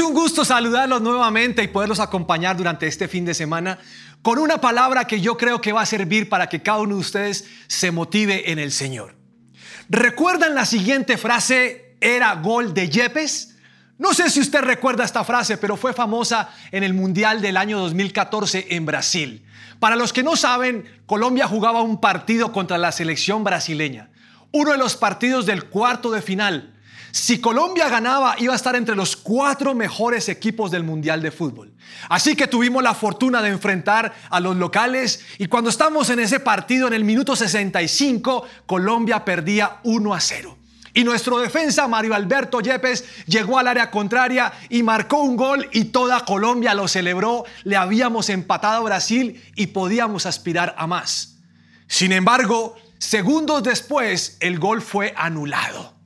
Un gusto saludarlos nuevamente y poderlos acompañar durante este fin de semana con una palabra que yo creo que va a servir para que cada uno de ustedes se motive en el Señor. ¿Recuerdan la siguiente frase? ¿Era gol de Yepes? No sé si usted recuerda esta frase, pero fue famosa en el Mundial del año 2014 en Brasil. Para los que no saben, Colombia jugaba un partido contra la selección brasileña, uno de los partidos del cuarto de final. Si Colombia ganaba, iba a estar entre los cuatro mejores equipos del Mundial de Fútbol. Así que tuvimos la fortuna de enfrentar a los locales y cuando estamos en ese partido, en el minuto 65, Colombia perdía 1 a 0. Y nuestro defensa, Mario Alberto Yepes, llegó al área contraria y marcó un gol y toda Colombia lo celebró. Le habíamos empatado a Brasil y podíamos aspirar a más. Sin embargo, segundos después, el gol fue anulado.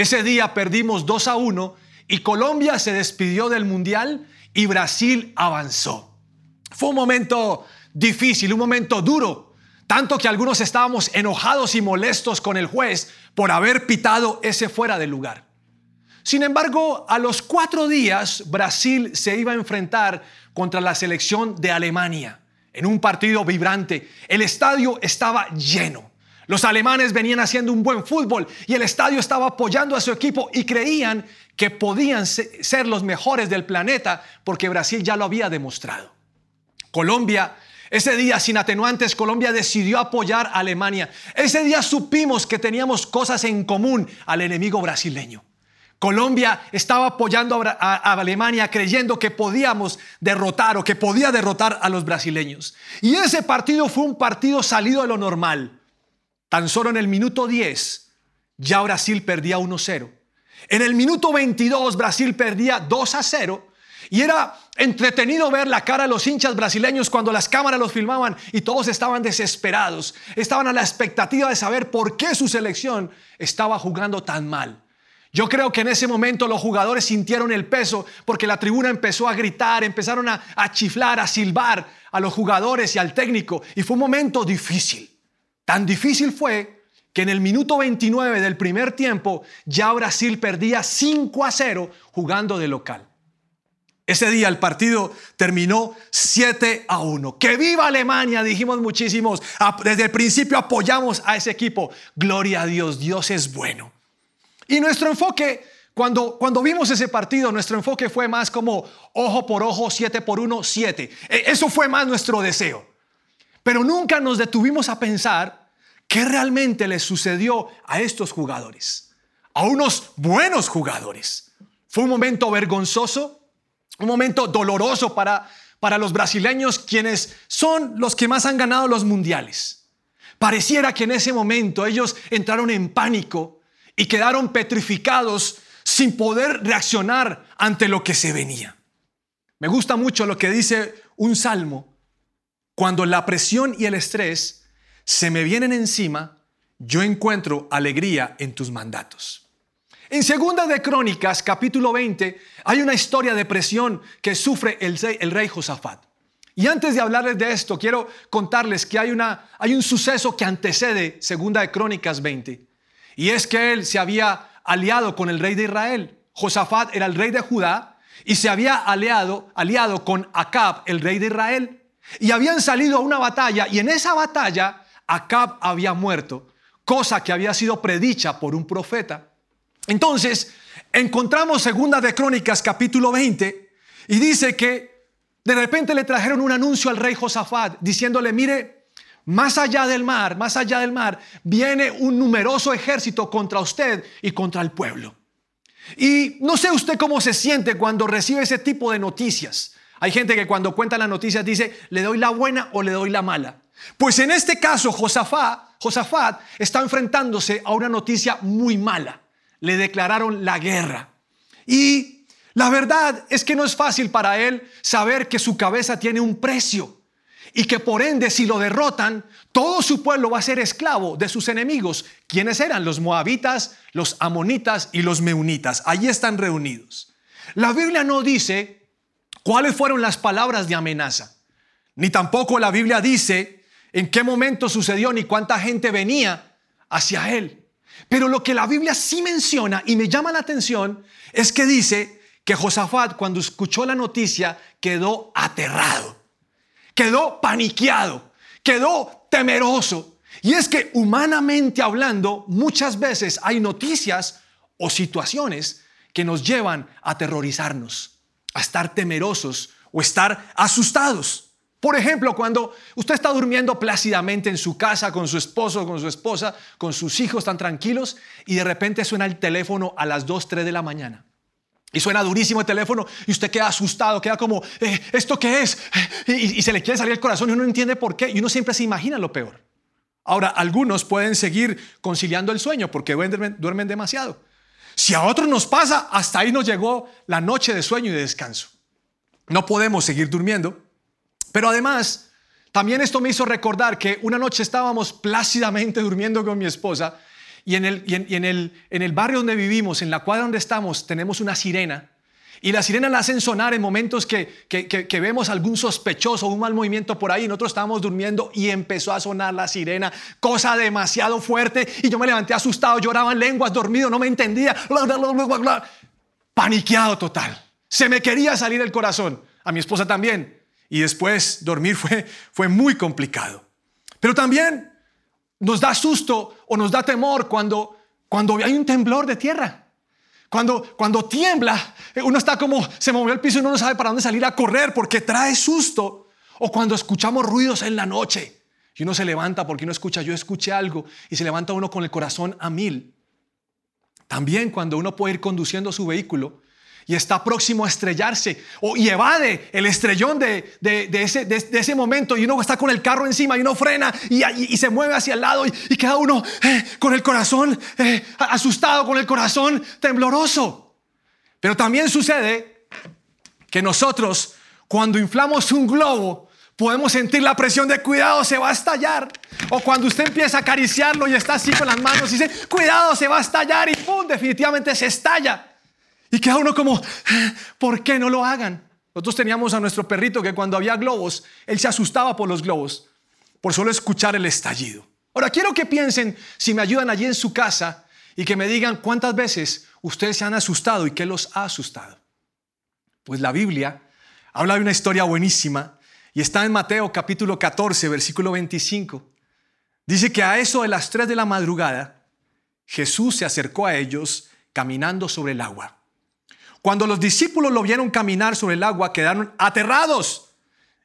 Ese día perdimos 2 a 1 y Colombia se despidió del Mundial y Brasil avanzó. Fue un momento difícil, un momento duro, tanto que algunos estábamos enojados y molestos con el juez por haber pitado ese fuera de lugar. Sin embargo, a los cuatro días Brasil se iba a enfrentar contra la selección de Alemania en un partido vibrante. El estadio estaba lleno. Los alemanes venían haciendo un buen fútbol y el estadio estaba apoyando a su equipo y creían que podían ser los mejores del planeta porque Brasil ya lo había demostrado. Colombia, ese día sin atenuantes, Colombia decidió apoyar a Alemania. Ese día supimos que teníamos cosas en común al enemigo brasileño. Colombia estaba apoyando a, Alemania creyendo que podíamos derrotar o que podía derrotar a los brasileños. Y ese partido fue un partido salido de lo normal. Tan solo en el minuto 10 ya Brasil perdía 1-0. En el minuto 22 Brasil perdía 2 0 y era entretenido ver la cara de los hinchas brasileños cuando las cámaras los filmaban y todos estaban desesperados. Estaban a la expectativa de saber por qué su selección estaba jugando tan mal. Yo creo que en ese momento los jugadores sintieron el peso porque la tribuna empezó a gritar, empezaron a, a chiflar, a silbar a los jugadores y al técnico y fue un momento difícil. Tan difícil fue que en el minuto 29 del primer tiempo ya Brasil perdía 5 a 0 jugando de local. Ese día el partido terminó 7 a 1. ¡Que viva Alemania! Dijimos muchísimos. Desde el principio apoyamos a ese equipo. Gloria a Dios, Dios es bueno. Y nuestro enfoque, cuando, cuando vimos ese partido, nuestro enfoque fue más como ojo por ojo, 7 por 1, 7. Eso fue más nuestro deseo. Pero nunca nos detuvimos a pensar ¿Qué realmente le sucedió a estos jugadores? A unos buenos jugadores. Fue un momento vergonzoso, un momento doloroso para, para los brasileños, quienes son los que más han ganado los mundiales. Pareciera que en ese momento ellos entraron en pánico y quedaron petrificados sin poder reaccionar ante lo que se venía. Me gusta mucho lo que dice un salmo, cuando la presión y el estrés se me vienen encima, yo encuentro alegría en tus mandatos. En Segunda de Crónicas, capítulo 20, hay una historia de presión que sufre el, rey Josafat. Y antes de hablarles de esto, quiero contarles que hay, hay un suceso que antecede Segunda de Crónicas 20. Y es que él se había aliado con el rey de Israel. Josafat era el rey de Judá y se había aliado, aliado con Acab, el rey de Israel. Y habían salido a una batalla y en esa batalla Acab había muerto, cosa que había sido predicha por un profeta. Entonces, encontramos segunda de Crónicas capítulo 20 y dice que de repente le trajeron un anuncio al rey Josafat diciéndole, mire, más allá del mar, más allá del mar, viene un numeroso ejército contra usted y contra el pueblo. Y no sé usted cómo se siente cuando recibe ese tipo de noticias. Hay gente que cuando cuenta las noticias dice, le doy la buena o le doy la mala. Pues en este caso, Josafat, está enfrentándose a una noticia muy mala. Le declararon la guerra. Y la verdad es que no es fácil para él saber que su cabeza tiene un precio y que por ende si lo derrotan, todo su pueblo va a ser esclavo de sus enemigos. ¿Quiénes eran? Los moabitas, los amonitas y los meunitas. Allí están reunidos. La Biblia no dice cuáles fueron las palabras de amenaza, ni tampoco la Biblia dice en qué momento sucedió ni cuánta gente venía hacia él. Pero lo que la Biblia sí menciona y me llama la atención es que dice que Josafat cuando escuchó la noticia quedó aterrado, quedó paniqueado, quedó temeroso. Y es que humanamente hablando, muchas veces hay noticias o situaciones que nos llevan a aterrorizarnos, a estar temerosos o estar asustados. Por ejemplo, cuando usted está durmiendo plácidamente en su casa con su esposo, con su esposa, con sus hijos tan tranquilos y de repente suena el teléfono a las 2, 3 de la mañana. Y suena durísimo el teléfono y usted queda asustado, queda como, eh, ¿esto qué es? Y, y, se le quiere salir el corazón y uno no entiende por qué y uno siempre se imagina lo peor. Ahora, algunos pueden seguir conciliando el sueño porque duermen, duermen demasiado. Si a otros nos pasa, hasta ahí nos llegó la noche de sueño y de descanso. No podemos seguir durmiendo pero además, también esto me hizo recordar que una noche estábamos plácidamente durmiendo con mi esposa y en el, en, el, en el barrio donde vivimos, en la cuadra donde estamos, tenemos una sirena. Y la sirena la hacen sonar en momentos que, que, que, vemos algún sospechoso, un mal movimiento por ahí. Nosotros estábamos durmiendo y empezó a sonar la sirena, cosa demasiado fuerte. Y yo me levanté asustado, lloraba en lenguas, dormido, no me entendía. Paniqueado total. Se me quería salir el corazón. A mi esposa también y después dormir fue, fue muy complicado. Pero también nos da susto o nos da temor cuando, cuando hay un temblor de tierra. Cuando, cuando tiembla, uno está como, se movió el piso y uno no sabe para dónde salir a correr porque trae susto. O cuando escuchamos ruidos en la noche y uno se levanta porque uno escucha, yo escuché algo y se levanta uno con el corazón a mil. También cuando uno puede ir conduciendo su vehículo y está próximo a estrellarse o, y evade el estrellón de, ese, de, ese, momento y uno está con el carro encima y uno frena y, se mueve hacia el lado y, queda uno eh, con el corazón eh, asustado, con el corazón tembloroso. Pero también sucede que nosotros cuando inflamos un globo podemos sentir la presión de cuidado, se va a estallar. O cuando usted empieza a acariciarlo y está así con las manos y dice, cuidado, se va a estallar y ¡pum! definitivamente se estalla. Y queda uno como, ¿por qué no lo hagan? Nosotros teníamos a nuestro perrito que cuando había globos, él se asustaba por los globos, por solo escuchar el estallido. Ahora quiero que piensen, si me ayudan allí en su casa, y que me digan cuántas veces ustedes se han asustado y qué los ha asustado. Pues la Biblia habla de una historia buenísima y está en Mateo capítulo 14, versículo 25. Dice que a eso de las 3 de la madrugada, Jesús se acercó a ellos caminando sobre el agua. Cuando los discípulos lo vieron caminar sobre el agua, quedaron aterrados.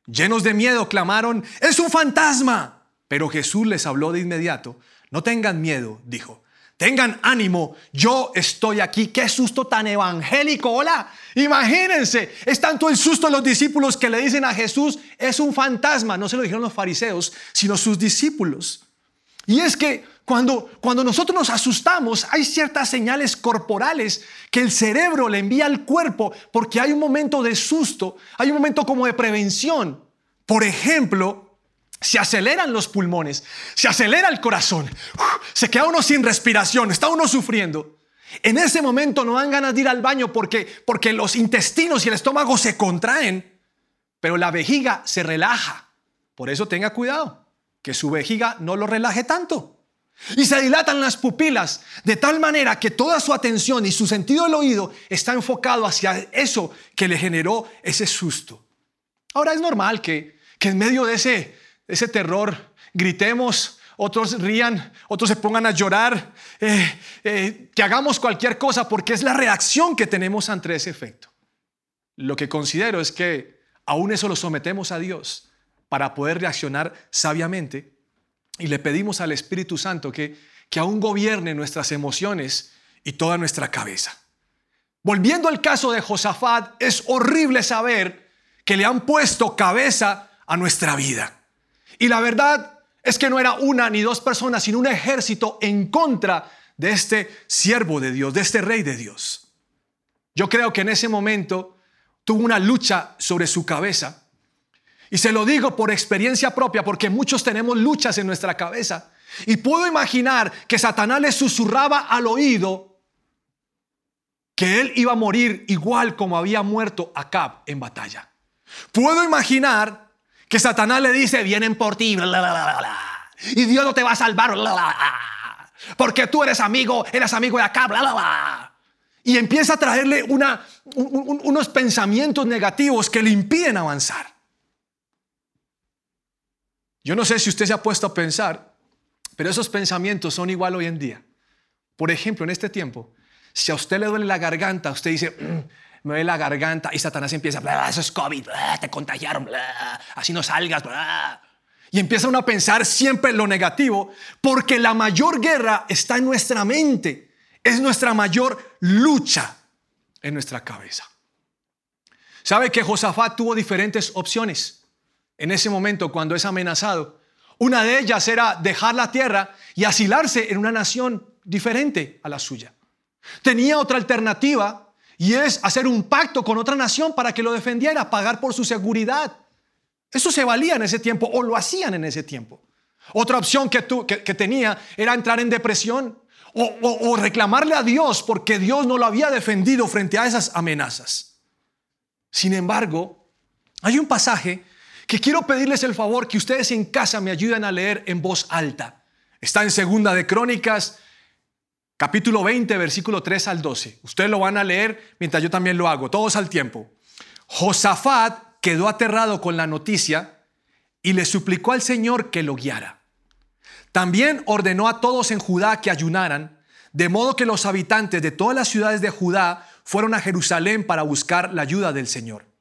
Llenos de miedo, clamaron, es un fantasma. Pero Jesús les habló de inmediato. No tengan miedo, dijo. Tengan ánimo, yo estoy aquí. Qué susto tan evangélico. Hola, imagínense, es tanto el susto de los discípulos que le dicen a Jesús, es un fantasma. No se lo dijeron los fariseos, sino sus discípulos. Y es que cuando, cuando nosotros nos asustamos, hay ciertas señales corporales que el cerebro le envía al cuerpo porque hay un momento de susto, hay un momento como de prevención. Por ejemplo, se aceleran los pulmones, se acelera el corazón, se queda uno sin respiración, está uno sufriendo. En ese momento no dan ganas de ir al baño porque, porque los intestinos y el estómago se contraen, pero la vejiga se relaja. Por eso tenga cuidado, que su vejiga no lo relaje tanto. Y se dilatan las pupilas de tal manera que toda su atención y su sentido del oído está enfocado hacia eso que le generó ese susto. Ahora es normal que, en medio de ese, ese terror gritemos, otros rían, otros se pongan a llorar, eh, eh, que hagamos cualquier cosa porque es la reacción que tenemos ante ese efecto. Lo que considero es que aún eso lo sometemos a Dios para poder reaccionar sabiamente y le pedimos al Espíritu Santo que, que aún gobierne nuestras emociones y toda nuestra cabeza. Volviendo al caso de Josafat, es horrible saber que le han puesto cabeza a nuestra vida. Y la verdad es que no era una ni dos personas, sino un ejército en contra de este siervo de Dios, de este rey de Dios. Yo creo que en ese momento tuvo una lucha sobre su cabeza y se lo digo por experiencia propia, porque muchos tenemos luchas en nuestra cabeza. Y puedo imaginar que Satanás le susurraba al oído que él iba a morir igual como había muerto Acab en batalla. Puedo imaginar que Satanás le dice, vienen por ti, y Dios no te va a salvar, porque tú eres amigo, eres amigo de Acab, y empieza a traerle unos pensamientos negativos que le impiden avanzar. Yo no sé si usted se ha puesto a pensar, pero esos pensamientos son igual hoy en día. Por ejemplo, en este tiempo, si a usted le duele la garganta, usted dice, mm, me duele la garganta y Satanás empieza, eso es COVID, te contagiaron, así no salgas. Y empieza uno a pensar siempre lo negativo, porque la mayor guerra está en nuestra mente, es nuestra mayor lucha en nuestra cabeza. ¿Sabe que Josafat tuvo diferentes opciones en ese momento cuando es amenazado? Una de ellas era dejar la tierra y asilarse en una nación diferente a la suya. Tenía otra alternativa y es hacer un pacto con otra nación para que lo defendiera, pagar por su seguridad. Eso se valía en ese tiempo o lo hacían en ese tiempo. Otra opción que, tenía era entrar en depresión o reclamarle a Dios porque Dios no lo había defendido frente a esas amenazas. Sin embargo, hay un pasaje que quiero pedirles el favor que ustedes en casa me ayuden a leer en voz alta. Está en Segunda de Crónicas, capítulo 20, versículo 3 al 12. Ustedes lo van a leer mientras yo también lo hago, todos al tiempo. Josafat quedó aterrado con la noticia y le suplicó al Señor que lo guiara. También ordenó a todos en Judá que ayunaran, de modo que los habitantes de todas las ciudades de Judá fueron a Jerusalén para buscar la ayuda del Señor.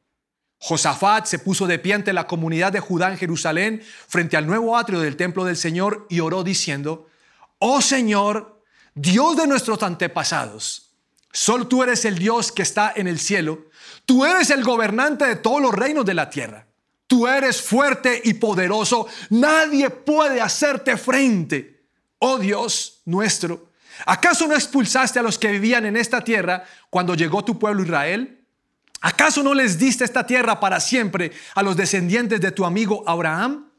Josafat se puso de pie ante la comunidad de Judá en Jerusalén frente al nuevo atrio del templo del Señor y oró diciendo, Oh Señor, Dios de nuestros antepasados, solo tú eres el Dios que está en el cielo, tú eres el gobernante de todos los reinos de la tierra, tú eres fuerte y poderoso, nadie puede hacerte frente. Oh Dios nuestro, ¿acaso no expulsaste a los que vivían en esta tierra cuando llegó tu pueblo Israel? ¿Acaso no les diste esta tierra para siempre a los descendientes de tu amigo Abraham?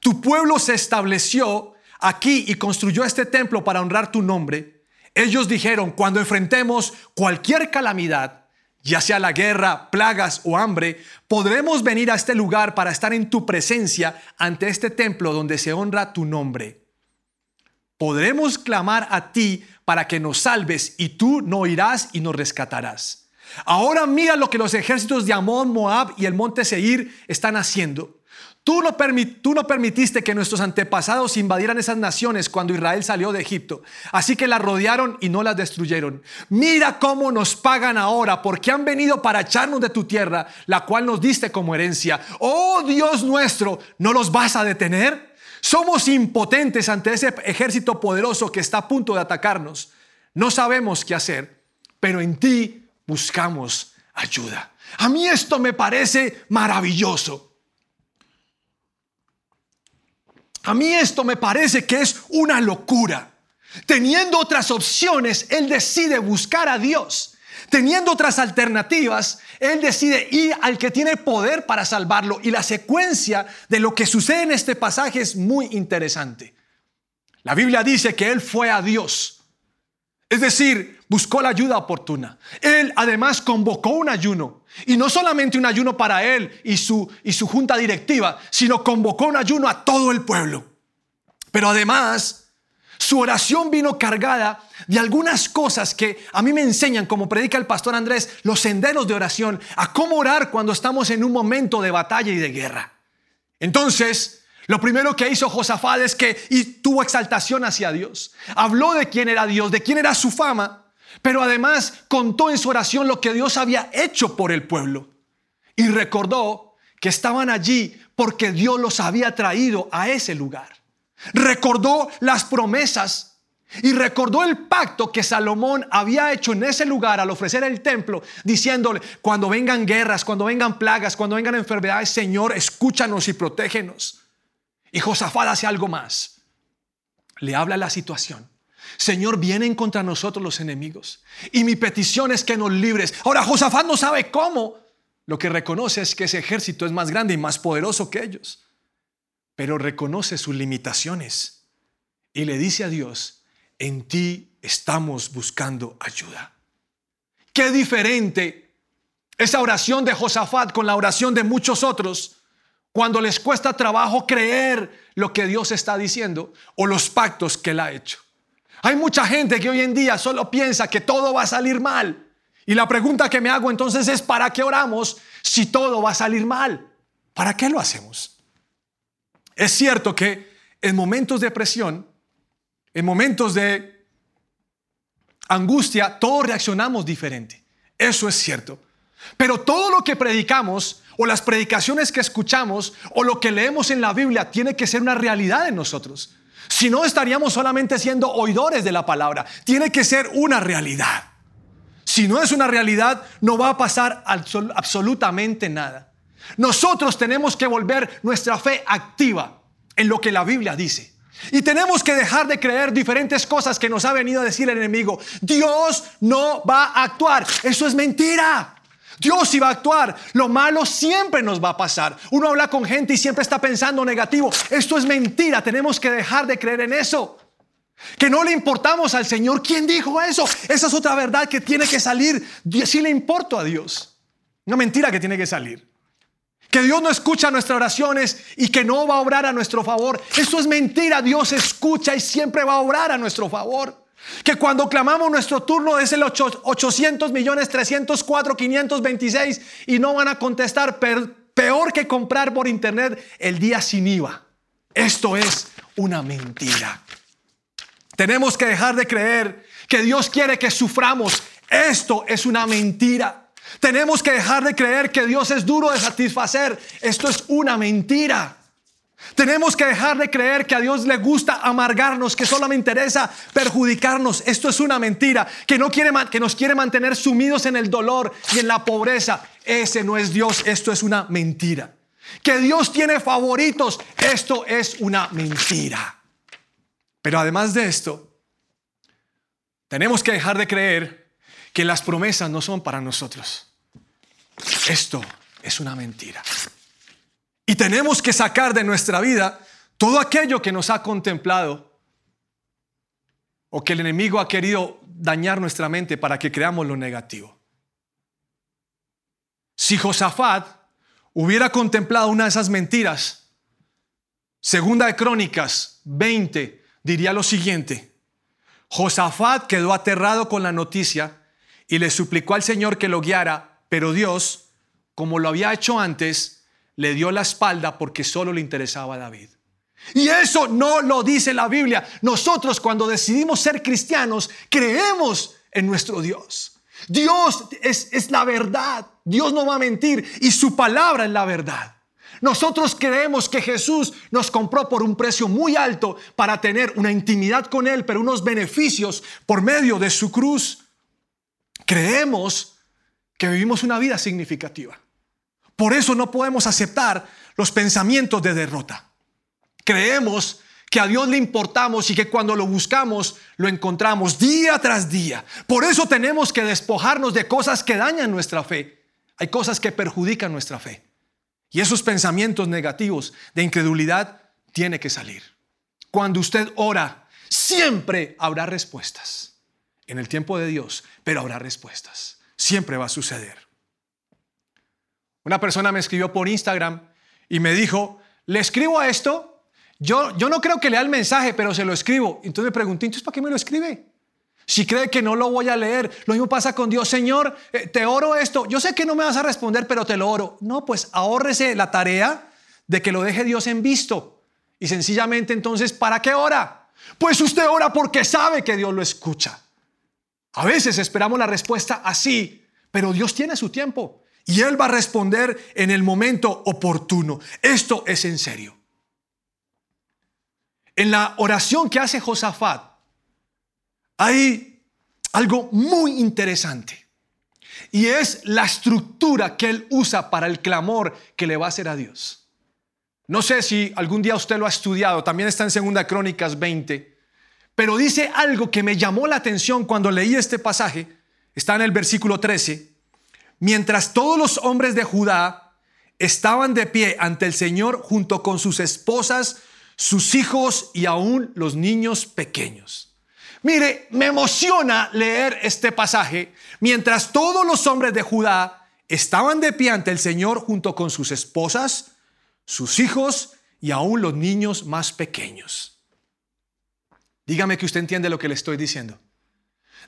Tu pueblo se estableció aquí y construyó este templo para honrar tu nombre, ellos dijeron, cuando enfrentemos cualquier calamidad, ya sea la guerra, plagas o hambre, podremos venir a este lugar para estar en tu presencia ante este templo donde se honra tu nombre. Podremos clamar a ti para que nos salves y tú no irás y nos rescatarás. Ahora mira lo que los ejércitos de Amón, Moab y el monte Seir están haciendo. Tú no, permitiste que nuestros antepasados invadieran esas naciones cuando Israel salió de Egipto. Así que las rodearon y no las destruyeron. Mira cómo nos pagan ahora porque han venido para echarnos de tu tierra, la cual nos diste como herencia. Oh Dios nuestro, ¿no los vas a detener? Somos impotentes ante ese ejército poderoso que está a punto de atacarnos. No sabemos qué hacer, pero en ti buscamos ayuda. A mí esto me parece maravilloso. A mí esto me parece que es una locura. Teniendo otras opciones, Él decide buscar a Dios. Teniendo otras alternativas, Él decide ir al que tiene poder para salvarlo. Y la secuencia de lo que sucede en este pasaje es muy interesante. La Biblia dice que Él fue a Dios. Es decir, buscó la ayuda oportuna. Él además convocó un ayuno. Y no solamente un ayuno para él y su, y su junta directiva, sino convocó un ayuno a todo el pueblo. Pero además, su oración vino cargada de algunas cosas que a mí me enseñan, como predica el pastor Andrés, los senderos de oración, a cómo orar cuando estamos en un momento de batalla y de guerra. Entonces, lo primero que hizo Josafat es que tuvo exaltación hacia Dios. Habló de quién era Dios, de quién era su fama pero además contó en su oración lo que Dios había hecho por el pueblo. Y recordó que estaban allí porque Dios los había traído a ese lugar. Recordó las promesas y recordó el pacto que Salomón había hecho en ese lugar al ofrecer el templo, diciéndole, cuando vengan guerras, cuando vengan plagas, cuando vengan enfermedades, Señor, escúchanos y protégenos. Y Josafat hace algo más. Le habla la situación Señor, vienen contra nosotros los enemigos. Y mi petición es que nos libres. Ahora, Josafat no sabe cómo. Lo que reconoce es que ese ejército es más grande y más poderoso que ellos. Pero reconoce sus limitaciones. Y le dice a Dios, en ti estamos buscando ayuda. Qué diferente esa oración de Josafat con la oración de muchos otros cuando les cuesta trabajo creer lo que Dios está diciendo o los pactos que él ha hecho. Hay mucha gente que hoy en día solo piensa que todo va a salir mal. Y la pregunta que me hago entonces es, ¿para qué oramos si todo va a salir mal? ¿Para qué lo hacemos? Es cierto que en momentos de presión, en momentos de angustia, todos reaccionamos diferente. Eso es cierto. Pero todo lo que predicamos o las predicaciones que escuchamos o lo que leemos en la Biblia tiene que ser una realidad en nosotros. Si no, estaríamos solamente siendo oidores de la palabra. Tiene que ser una realidad. Si no es una realidad, no va a pasar absolutamente nada. Nosotros tenemos que volver nuestra fe activa en lo que la Biblia dice. Y tenemos que dejar de creer diferentes cosas que nos ha venido a decir el enemigo. Dios no va a actuar. Eso es mentira. Dios iba a actuar. Lo malo siempre nos va a pasar. Uno habla con gente y siempre está pensando negativo. Esto es mentira. Tenemos que dejar de creer en eso. Que no le importamos al Señor. ¿Quién dijo eso? Esa es otra verdad que tiene que salir. Sí le importo a Dios. Una mentira que tiene que salir. Que Dios no escucha nuestras oraciones y que no va a obrar a nuestro favor. Eso es mentira. Dios escucha y siempre va a obrar a nuestro favor. Que cuando clamamos nuestro turno es el 800 millones 304 526 y no van a contestar, peor que comprar por internet el día sin IVA. Esto es una mentira. Tenemos que dejar de creer que Dios quiere que suframos. Esto es una mentira. Tenemos que dejar de creer que Dios es duro de satisfacer. Esto es una mentira. Tenemos que dejar de creer que a Dios le gusta amargarnos, que solo me interesa perjudicarnos. Esto es una mentira, que, no quiere, que nos quiere mantener sumidos en el dolor y en la pobreza. Ese no es Dios, esto es una mentira. Que Dios tiene favoritos, esto es una mentira. Pero además de esto, tenemos que dejar de creer que las promesas no son para nosotros. Esto es una mentira. Y tenemos que sacar de nuestra vida todo aquello que nos ha contemplado o que el enemigo ha querido dañar nuestra mente para que creamos lo negativo. Si Josafat hubiera contemplado una de esas mentiras, segunda de Crónicas 20 diría lo siguiente, Josafat quedó aterrado con la noticia y le suplicó al Señor que lo guiara, pero Dios, como lo había hecho antes, le dio la espalda porque solo le interesaba a David. Y eso no lo dice la Biblia. Nosotros cuando decidimos ser cristianos creemos en nuestro Dios. Dios es, es, la verdad. Dios no va a mentir y su palabra es la verdad. Nosotros creemos que Jesús nos compró por un precio muy alto para tener una intimidad con Él, pero unos beneficios por medio de su cruz. Creemos que vivimos una vida significativa. Por eso no podemos aceptar los pensamientos de derrota. Creemos que a Dios le importamos y que cuando lo buscamos lo encontramos día tras día. Por eso tenemos que despojarnos de cosas que dañan nuestra fe. Hay cosas que perjudican nuestra fe. Y esos pensamientos negativos de incredulidad tiene que salir. Cuando usted ora, siempre habrá respuestas. En el tiempo de Dios, pero habrá respuestas. Siempre va a suceder. Una persona me escribió por Instagram y me dijo, le escribo a esto, yo, yo no creo que lea el mensaje, pero se lo escribo. Entonces me pregunté, entonces ¿para qué me lo escribe? Si cree que no lo voy a leer, lo mismo pasa con Dios, Señor, eh, te oro esto, yo sé que no me vas a responder, pero te lo oro. No, pues ahórrese la tarea de que lo deje Dios en visto. Y sencillamente entonces, ¿para qué ora? Pues usted ora porque sabe que Dios lo escucha. A veces esperamos la respuesta así, pero Dios tiene su tiempo. Y Él va a responder en el momento oportuno. Esto es en serio. En la oración que hace Josafat hay algo muy interesante. Y es la estructura que Él usa para el clamor que le va a hacer a Dios. No sé si algún día usted lo ha estudiado, también está en Segunda Crónicas 20, pero dice algo que me llamó la atención cuando leí este pasaje, está en el versículo 13, Mientras todos los hombres de Judá estaban de pie ante el Señor junto con sus esposas, sus hijos y aún los niños pequeños. Mire, me emociona leer este pasaje. Mientras todos los hombres de Judá estaban de pie ante el Señor junto con sus esposas, sus hijos y aún los niños más pequeños. Dígame que usted entiende lo que le estoy diciendo.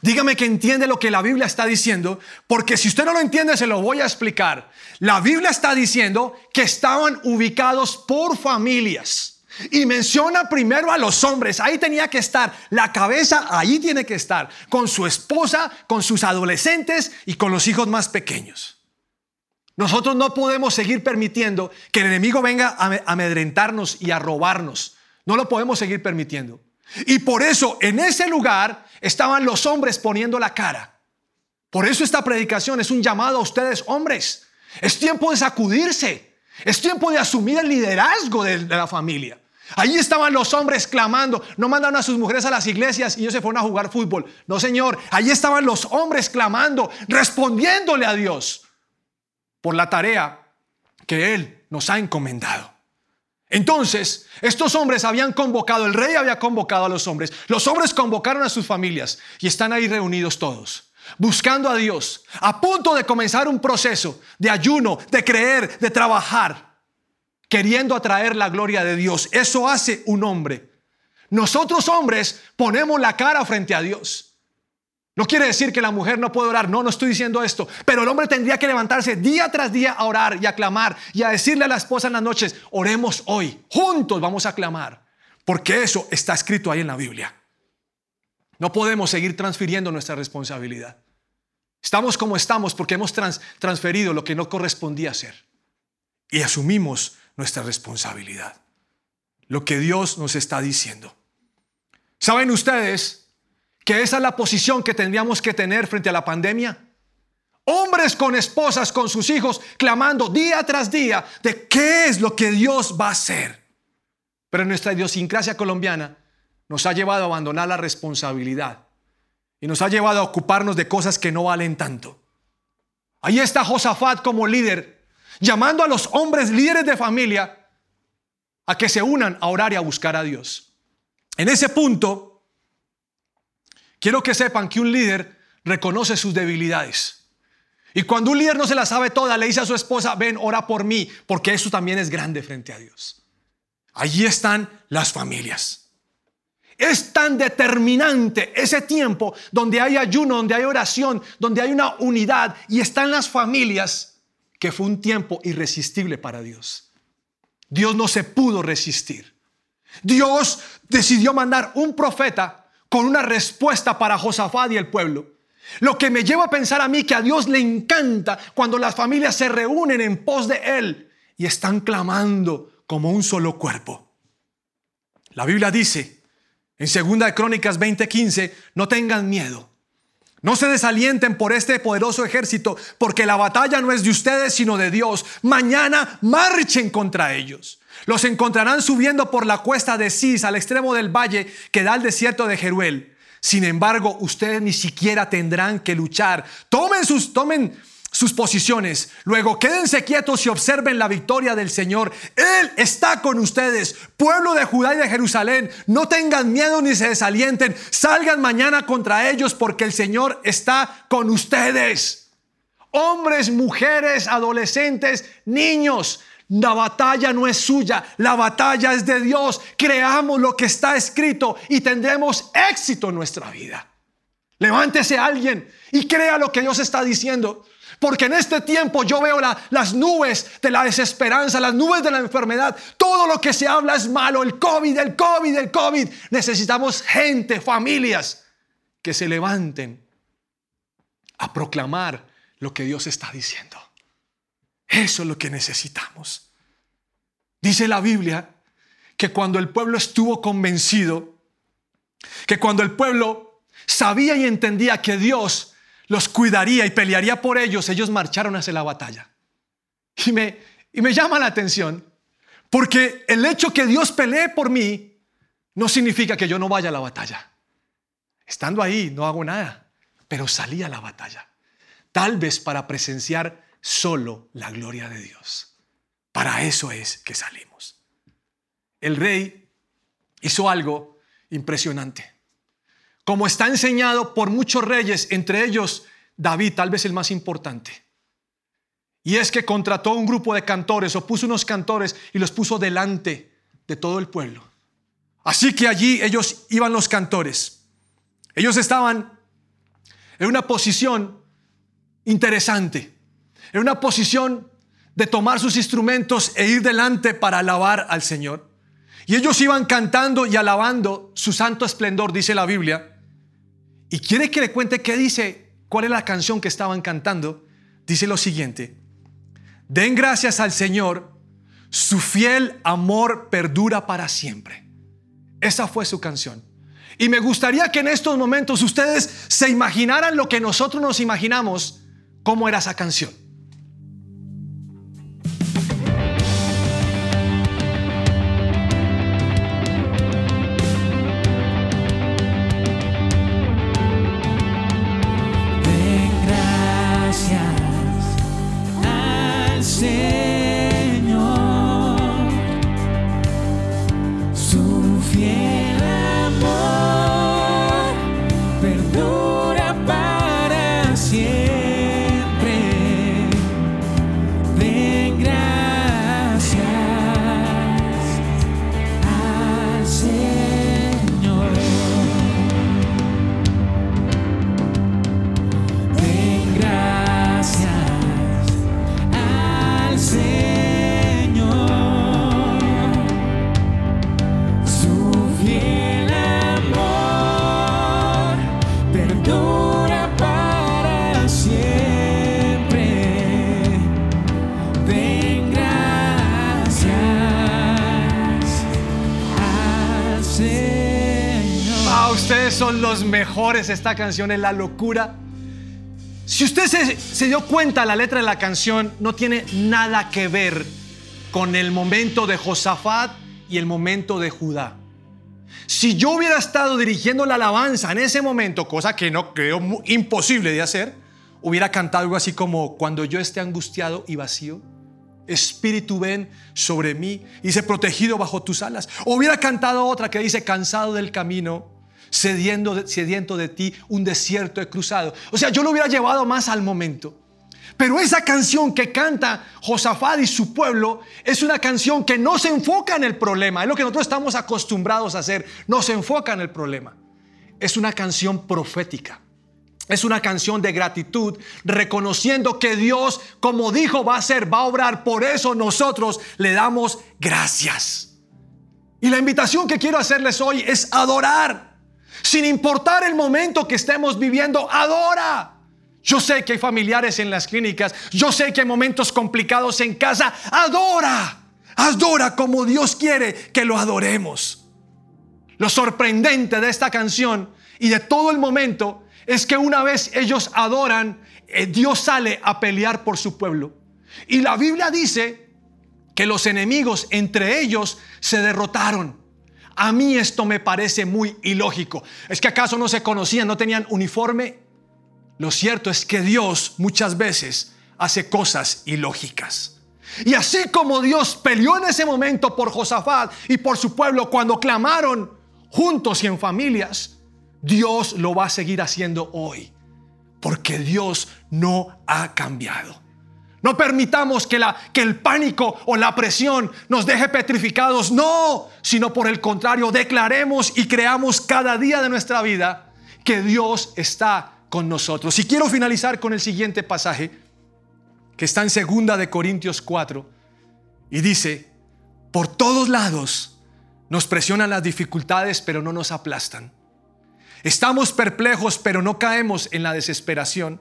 Dígame que entiende lo que la Biblia está diciendo, porque si usted no lo entiende, se lo voy a explicar. La Biblia está diciendo que estaban ubicados por familias. Y menciona primero a los hombres. Ahí tenía que estar. La cabeza ahí tiene que estar. Con su esposa, con sus adolescentes y con los hijos más pequeños. Nosotros no podemos seguir permitiendo que el enemigo venga a amedrentarnos y a robarnos. No lo podemos seguir permitiendo. Y por eso en ese lugar estaban los hombres poniendo la cara. Por eso esta predicación es un llamado a ustedes hombres. Es tiempo de sacudirse. Es tiempo de asumir el liderazgo de, la familia. Allí estaban los hombres clamando. No mandaron a sus mujeres a las iglesias y ellos se fueron a jugar fútbol. No, Señor. Allí estaban los hombres clamando, respondiéndole a Dios por la tarea que Él nos ha encomendado. Entonces, estos hombres habían convocado, el rey había convocado a los hombres, los hombres convocaron a sus familias y están ahí reunidos todos, buscando a Dios, a punto de comenzar un proceso de ayuno, de creer, de trabajar, queriendo atraer la gloria de Dios. Eso hace un hombre. Nosotros hombres ponemos la cara frente a Dios. No quiere decir que la mujer no puede orar, no, no estoy diciendo esto, pero el hombre tendría que levantarse día tras día a orar y a clamar y a decirle a la esposa en las noches, oremos hoy, juntos vamos a clamar, porque eso está escrito ahí en la Biblia. No podemos seguir transfiriendo nuestra responsabilidad. Estamos como estamos porque hemos transferido lo que no correspondía hacer y asumimos nuestra responsabilidad. Lo que Dios nos está diciendo. ¿Saben ustedes? Que esa es la posición que tendríamos que tener frente a la pandemia. Hombres con esposas, con sus hijos, clamando día tras día de qué es lo que Dios va a hacer. Pero nuestra idiosincrasia colombiana nos ha llevado a abandonar la responsabilidad y nos ha llevado a ocuparnos de cosas que no valen tanto. Ahí está Josafat como líder, llamando a los hombres líderes de familia a que se unan a orar y a buscar a Dios. En ese punto, Quiero que sepan que un líder reconoce sus debilidades. Y cuando un líder no se la sabe toda, le dice a su esposa, ven, ora por mí, porque eso también es grande frente a Dios. Allí están las familias. Es tan determinante ese tiempo donde hay ayuno, donde hay oración, donde hay una unidad y están las familias, que fue un tiempo irresistible para Dios. Dios no se pudo resistir. Dios decidió mandar un profeta con una respuesta para Josafat y el pueblo. Lo que me lleva a pensar a mí que a Dios le encanta cuando las familias se reúnen en pos de Él y están clamando como un solo cuerpo. La Biblia dice en 2 de Crónicas 20:15, no tengan miedo. No se desalienten por este poderoso ejército, porque la batalla no es de ustedes, sino de Dios. Mañana marchen contra ellos. Los encontrarán subiendo por la cuesta de Cis al extremo del valle que da al desierto de Jeruel. Sin embargo, ustedes ni siquiera tendrán que luchar. Tomen sus, tomen sus posiciones. Luego quédense quietos y observen la victoria del Señor. Él está con ustedes. Pueblo de Judá y de Jerusalén, no tengan miedo ni se desalienten. Salgan mañana contra ellos porque el Señor está con ustedes. Hombres, mujeres, adolescentes, niños, la batalla no es suya, la batalla es de Dios. Creamos lo que está escrito y tendremos éxito en nuestra vida. Levántese alguien y crea lo que Dios está diciendo. Porque en este tiempo yo veo las nubes de la desesperanza, las nubes de la enfermedad. Todo lo que se habla es malo. El COVID, el COVID, el COVID. Necesitamos gente, familias que se levanten a proclamar lo que Dios está diciendo. Eso es lo que necesitamos. Dice la Biblia que cuando el pueblo estuvo convencido, que cuando el pueblo sabía y entendía que Dios los cuidaría y pelearía por ellos, ellos marcharon hacia la batalla. Y me, y me llama la atención, porque el hecho que Dios pelee por mí no significa que yo no vaya a la batalla. Estando ahí no hago nada, pero salí a la batalla. Tal vez para presenciar solo la gloria de Dios. Para eso es que salimos. El rey hizo algo impresionante. Como está enseñado por muchos reyes, entre ellos David, tal vez el más importante. Y es que contrató un grupo de cantores o puso unos cantores y los puso delante de todo el pueblo. Así que allí ellos iban los cantores. Ellos estaban en una posición interesante, en una posición de tomar sus instrumentos e ir delante para alabar al Señor. Y ellos iban cantando y alabando su santo esplendor, dice la Biblia. Y quiere que le cuente qué dice, cuál es la canción que estaban cantando. Dice lo siguiente, den gracias al Señor, su fiel amor perdura para siempre. Esa fue su canción. Y me gustaría que en estos momentos ustedes se imaginaran lo que nosotros nos imaginamos, cómo era esa canción. Mejores. Esta canción es la locura. Si usted se, dio cuenta, la letra de la canción no tiene nada que ver con el momento de Josafat y el momento de Judá. Si yo hubiera estado dirigiendo la alabanza en ese momento, cosa que no creo imposible de hacer, hubiera cantado algo así como, cuando yo esté angustiado y vacío, Espíritu ven sobre mí y se protegido bajo tus alas. O hubiera cantado otra que dice, cansado del camino, sediento, sediento de ti, un desierto he cruzado. O sea, yo lo hubiera llevado más al momento. Pero esa canción que canta Josafat y su pueblo es una canción que no se enfoca en el problema. Es lo que nosotros estamos acostumbrados a hacer. No se enfoca en el problema. Es una canción profética. Es una canción de gratitud, reconociendo que Dios, como dijo, va a hacer, va a obrar. Por eso nosotros le damos gracias. Y la invitación que quiero hacerles hoy es adorar. Sin importar el momento que estemos viviendo, adora. Yo sé que hay familiares en las clínicas, yo sé que hay momentos complicados en casa, adora. Adora como Dios quiere que lo adoremos. Lo sorprendente de esta canción y de todo el momento es que una vez ellos adoran, eh, Dios sale a pelear por su pueblo. Y la Biblia dice que los enemigos entre ellos se derrotaron. A mí esto me parece muy ilógico. ¿Es que acaso no se conocían, no tenían uniforme? Lo cierto es que Dios muchas veces hace cosas ilógicas. Y así como Dios peleó en ese momento por Josafat y por su pueblo cuando clamaron juntos y en familias, Dios lo va a seguir haciendo hoy. Porque Dios no ha cambiado. No permitamos que, la, que el pánico o la presión nos deje petrificados, no, sino por el contrario, declaremos y creamos cada día de nuestra vida que Dios está con nosotros. Y quiero finalizar con el siguiente pasaje que está en segunda de Corintios 4 y dice, por todos lados nos presionan las dificultades, pero no nos aplastan. Estamos perplejos, pero no caemos en la desesperación.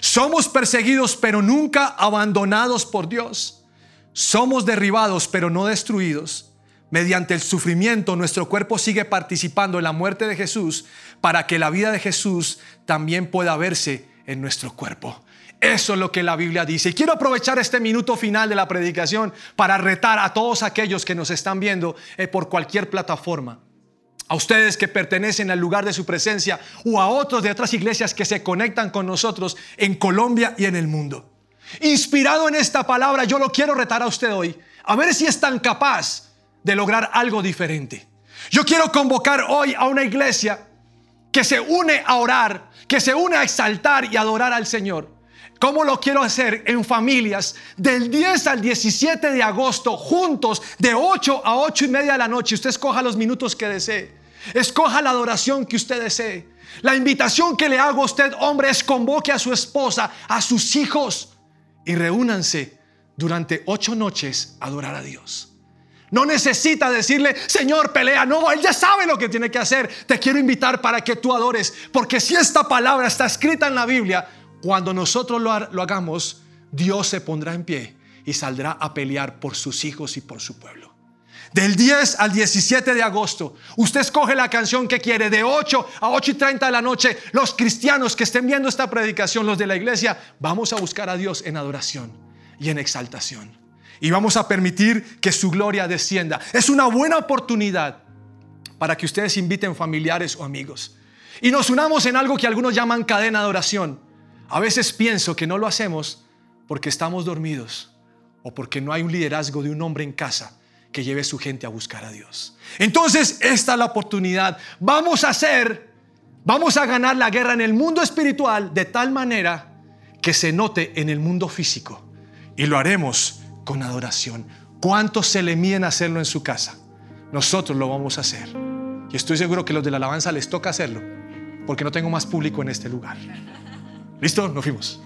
Somos perseguidos pero nunca abandonados por Dios. Somos derribados pero no destruidos. Mediante el sufrimiento nuestro cuerpo sigue participando en la muerte de Jesús para que la vida de Jesús también pueda verse en nuestro cuerpo. Eso es lo que la Biblia dice. Y quiero aprovechar este minuto final de la predicación para retar a todos aquellos que nos están viendo eh, por cualquier plataforma a ustedes que pertenecen al lugar de su presencia o a otros de otras iglesias que se conectan con nosotros en Colombia y en el mundo. Inspirado en esta palabra, yo lo quiero retar a usted hoy, a ver si es tan capaz de lograr algo diferente. Yo quiero convocar hoy a una iglesia que se une a orar, que se une a exaltar y adorar al Señor. ¿Cómo lo quiero hacer? En familias, del 10 al 17 de agosto, juntos, de 8 a 8 y media de la noche. Usted escoja los minutos que desee. Escoja la adoración que usted desee. La invitación que le hago a usted, hombre, es convoque a su esposa, a sus hijos y reúnanse durante ocho noches a adorar a Dios. No necesita decirle, Señor, pelea. No, Él ya sabe lo que tiene que hacer. Te quiero invitar para que tú adores. Porque si esta palabra está escrita en la Biblia, cuando nosotros lo, lo hagamos, Dios se pondrá en pie y saldrá a pelear por sus hijos y por su pueblo. Del 10 al 17 de agosto, usted escoge la canción que quiere. De 8 a 8 y 30 de la noche, los cristianos que estén viendo esta predicación, los de la iglesia, vamos a buscar a Dios en adoración y en exaltación y vamos a permitir que su gloria descienda. Es una buena oportunidad para que ustedes inviten familiares o amigos y nos unamos en algo que algunos llaman cadena de oración. A veces pienso que no lo hacemos porque estamos dormidos o porque no hay un liderazgo de un hombre en casa que lleve su gente a buscar a Dios. Entonces, esta es la oportunidad. Vamos a hacer, vamos a ganar la guerra en el mundo espiritual de tal manera que se note en el mundo físico. Y lo haremos con adoración. ¿Cuántos se le miden hacerlo en su casa? Nosotros lo vamos a hacer. Y estoy seguro que los de la alabanza les toca hacerlo, porque no tengo más público en este lugar. ¿Listo? Nos fuimos.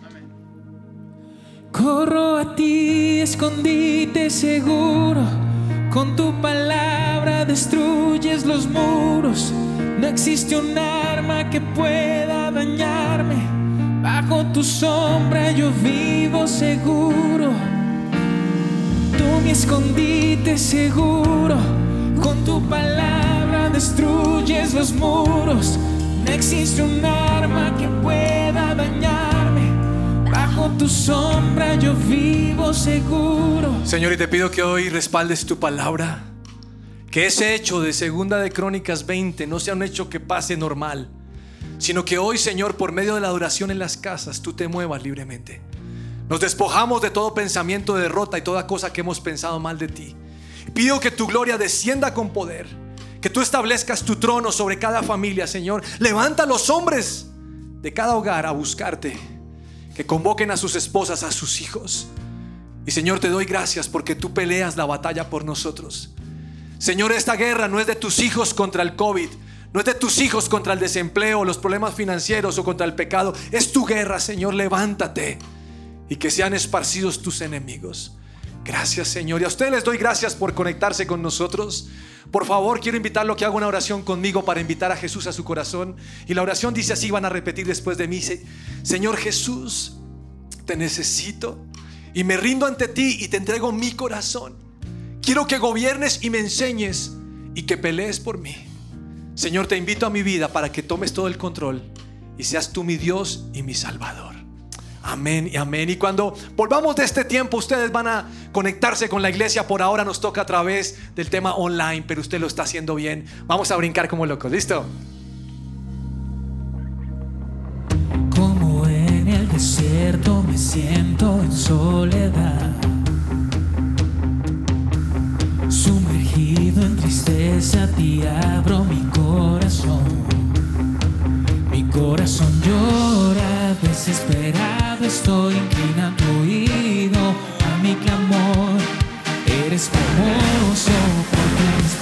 Corro a ti, escondite seguro. Con tu palabra destruyes los muros. No existe un arma que pueda dañarme. Bajo tu sombra yo vivo seguro tú mi escondite seguro. Con tu palabra destruyes los muros. No existe un arma que pueda dañarme. Tu sombra yo vivo seguro. Señor, y te pido que hoy respaldes tu palabra. Que ese hecho de Segunda de Crónicas 20 no sea un hecho que pase normal, sino que hoy, Señor, por medio de la adoración en las casas, tú te muevas libremente. Nos despojamos de todo pensamiento de derrota y toda cosa que hemos pensado mal de ti. Pido que tu gloria descienda con poder. Que tú establezcas tu trono sobre cada familia, Señor. Levanta a los hombres de cada hogar a buscarte. Que convoquen a sus esposas, a sus hijos. Y Señor, te doy gracias porque tú peleas la batalla por nosotros. Señor, esta guerra no es de tus hijos contra el COVID. No es de tus hijos contra el desempleo, los problemas financieros o contra el pecado. Es tu guerra, Señor. Levántate y que sean esparcidos tus enemigos. Gracias Señor. Y a ustedes les doy gracias por conectarse con nosotros. Por favor, quiero invitarlo a que haga una oración conmigo para invitar a Jesús a su corazón. Y la oración dice así, van a repetir después de mí. Señor Jesús, te necesito y me rindo ante ti y te entrego mi corazón. Quiero que gobiernes y me enseñes y que pelees por mí. Señor, te invito a mi vida para que tomes todo el control y seas tú mi Dios y mi Salvador. Amén y amén. Y cuando volvamos de este tiempo, ustedes van a conectarse con la iglesia. Por ahora nos toca a través del tema online, pero usted lo está haciendo bien. Vamos a brincar como locos. ¿Listo? Como en el desierto me siento en soledad. Sumergido en tristeza, te abro mi corazón. Mi corazón llora desesperado estoy, inclina tu oído a mi clamor. Eres famoso por tus